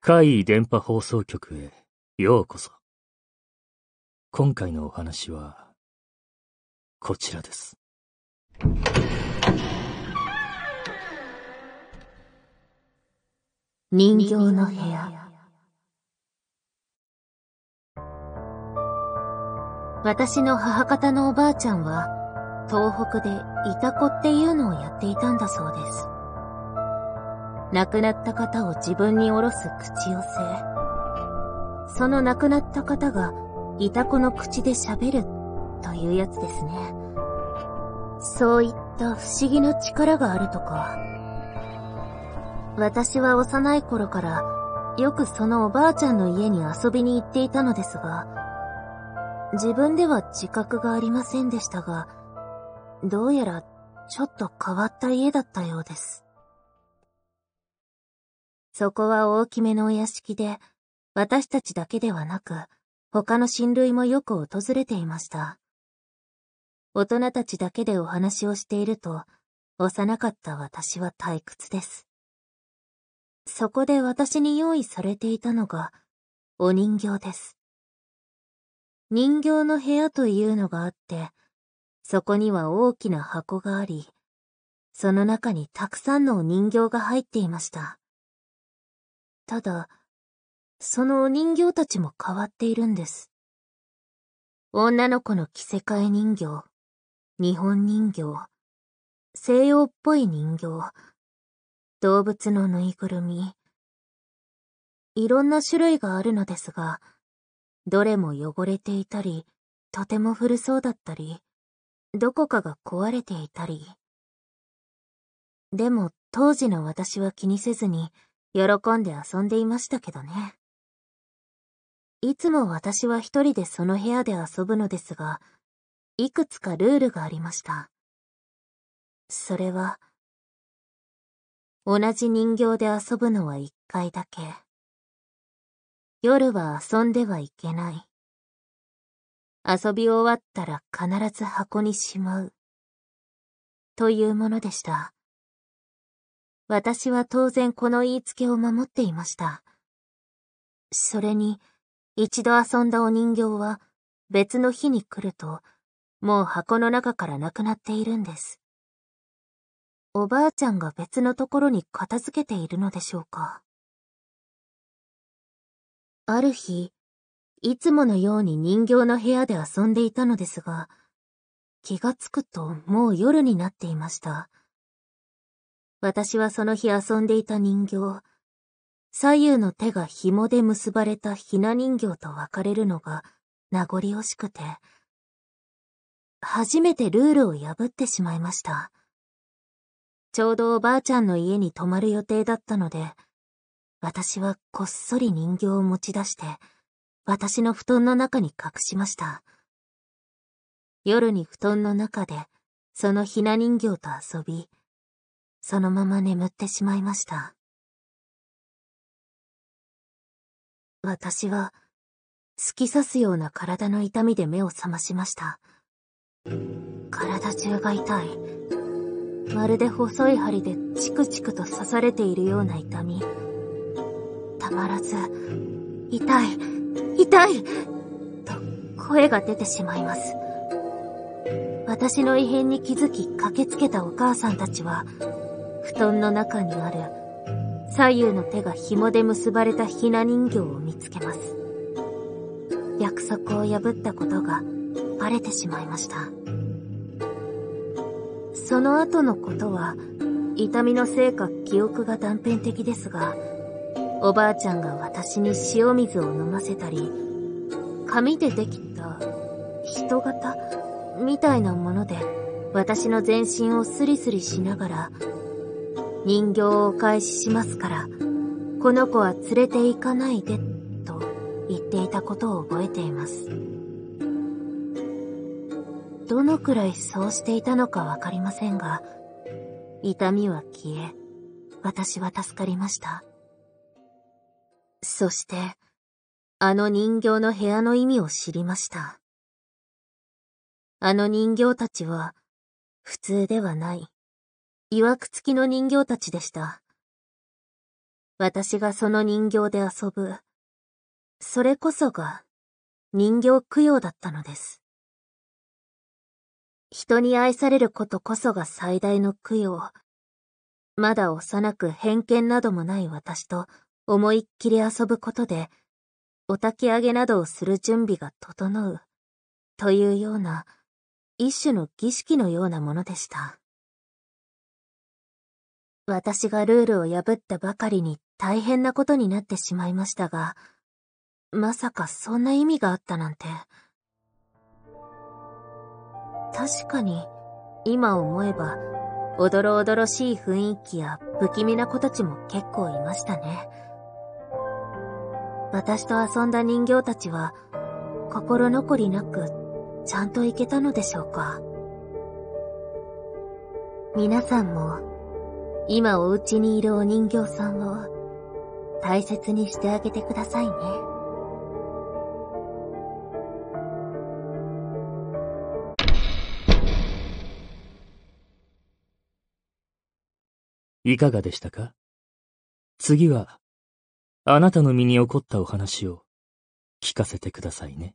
怪異電波放送局へようこそ。今回のお話は、こちらです。人形の部屋。私の母方のおばあちゃんは、東北でイタコっていうのをやっていたんだそうです。亡くなった方を自分に下ろす口寄せ。その亡くなった方が、イタコの口で喋るというやつですね。そういった不思議な力があるとか。私は幼い頃からよくそのおばあちゃんの家に遊びに行っていたのですが、自分では自覚がありませんでしたが、どうやらちょっと変わった家だったようです。そこは大きめのお屋敷で、私たちだけではなく、他の親類もよく訪れていました。大人たちだけでお話をしていると、幼かった私は退屈です。そこで私に用意されていたのが、お人形です。人形の部屋というのがあって、そこには大きな箱があり、その中にたくさんのお人形が入っていました。ただ、そのお人形たちも変わっているんです。女の子の着せ替え人形、日本人形、西洋っぽい人形、動物のぬいぐるみ。いろんな種類があるのですが、どれも汚れていたり、とても古そうだったり、どこかが壊れていたり。でも当時の私は気にせずに、喜んで遊んでいましたけどね。いつも私は一人でその部屋で遊ぶのですが、いくつかルールがありました。それは、同じ人形で遊ぶのは一回だけ。夜は遊んではいけない。遊び終わったら必ず箱にしまう。というものでした。私は当然この言いつけを守っていました。それに、一度遊んだお人形は別の日に来ると、もう箱の中からなくなっているんです。おばあちゃんが別のところに片付けているのでしょうか。ある日、いつものように人形の部屋で遊んでいたのですが、気がつくともう夜になっていました。私はその日遊んでいた人形、左右の手が紐で結ばれたひな人形と別れるのが名残惜しくて、初めてルールを破ってしまいました。ちょうどおばあちゃんの家に泊まる予定だったので、私はこっそり人形を持ち出して、私の布団の中に隠しました。夜に布団の中で、そのひな人形と遊び、そのまま眠ってしまいました。私は、突き刺すような体の痛みで目を覚ましました。体中が痛い。まるで細い針でチクチクと刺されているような痛み。たまらず、痛い、痛いと声が出てしまいます。私の異変に気づき駆けつけたお母さんたちは、布団の中にある左右の手が紐で結ばれたひな人形を見つけます。約束を破ったことがバレてしまいました。その後のことは、痛みのせいか記憶が断片的ですが、おばあちゃんが私に塩水を飲ませたり、紙でできた人型みたいなもので私の全身をスリスリしながら人形をお返ししますから、この子は連れて行かないで、と言っていたことを覚えています。どのくらいそうしていたのかわかりませんが、痛みは消え、私は助かりました。そして、あの人形の部屋の意味を知りました。あの人形たちは、普通ではない、曰く付きの人形たちでした。私がその人形で遊ぶ。それこそが人形供養だったのです。人に愛されることこそが最大の供養。まだ幼く偏見などもない私と思いっきり遊ぶことで、お焚き上げなどをする準備が整う、というような、一種の儀式のようなものでした。私がルールを破ったばかりに大変なことになってしまいましたが、まさかそんな意味があったなんて。確かに、今思えば、おどろおどろしい雰囲気や不気味な子たちも結構いましたね。私と遊んだ人形たちは、心残りなく、ちゃんと行けたのでしょうか。皆さんも、今お家にいるお人形さんを、大切にしてあげてくださいね。いかがでしたか？次は、あなたの身に起こったお話を聞かせてくださいね。